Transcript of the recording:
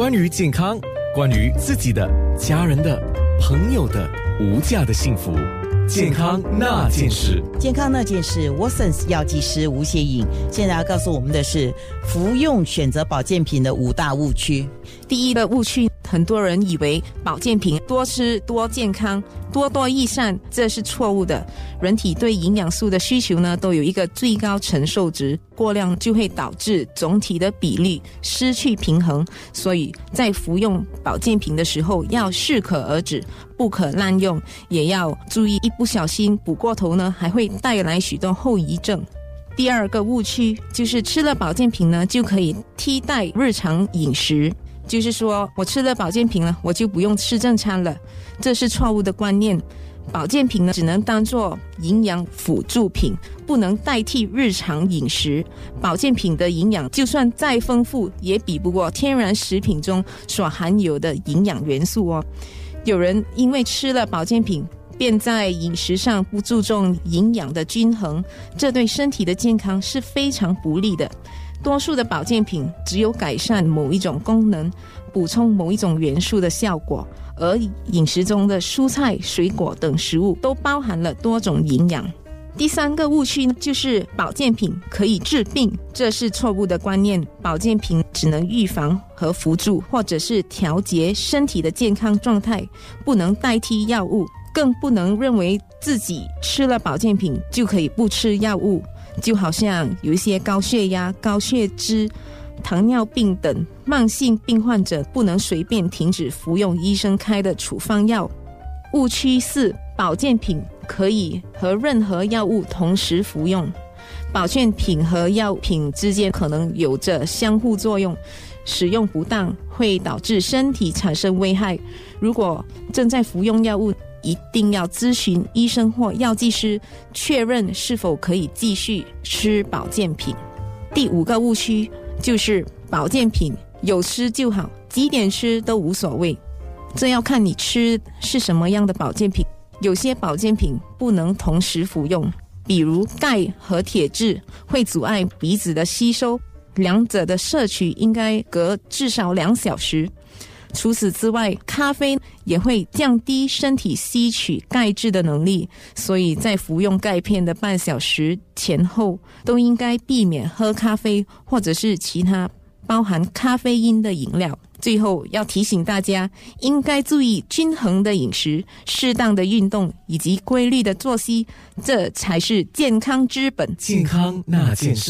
关于健康，关于自己的、家人的、朋友的无价的幸福，健康那件事。健康那件事，Watsons 药剂师吴谢颖现在要告诉我们的是服用选择保健品的五大误区。第一个误区，很多人以为保健品多吃多健康，多多益善，这是错误的。人体对营养素的需求呢，都有一个最高承受值，过量就会导致总体的比例失去平衡。所以在服用保健品的时候，要适可而止，不可滥用，也要注意一不小心补过头呢，还会带来许多后遗症。第二个误区就是吃了保健品呢，就可以替代日常饮食。就是说我吃了保健品了，我就不用吃正餐了，这是错误的观念。保健品呢，只能当做营养辅助品，不能代替日常饮食。保健品的营养就算再丰富，也比不过天然食品中所含有的营养元素哦。有人因为吃了保健品，便在饮食上不注重营养的均衡，这对身体的健康是非常不利的。多数的保健品只有改善某一种功能、补充某一种元素的效果，而饮食中的蔬菜、水果等食物都包含了多种营养。第三个误区呢，就是保健品可以治病，这是错误的观念。保健品只能预防和辅助，或者是调节身体的健康状态，不能代替药物，更不能认为自己吃了保健品就可以不吃药物。就好像有一些高血压、高血脂、糖尿病等慢性病患者，不能随便停止服用医生开的处方药。误区四：保健品可以和任何药物同时服用。保健品和药品之间可能有着相互作用，使用不当会导致身体产生危害。如果正在服用药物，一定要咨询医生或药剂师，确认是否可以继续吃保健品。第五个误区就是保健品有吃就好，几点吃都无所谓。这要看你吃是什么样的保健品。有些保健品不能同时服用，比如钙和铁质会阻碍鼻子的吸收，两者的摄取应该隔至少两小时。除此之外，咖啡也会降低身体吸取钙质的能力，所以在服用钙片的半小时前后，都应该避免喝咖啡或者是其他包含咖啡因的饮料。最后要提醒大家，应该注意均衡的饮食、适当的运动以及规律的作息，这才是健康之本。健康那件事。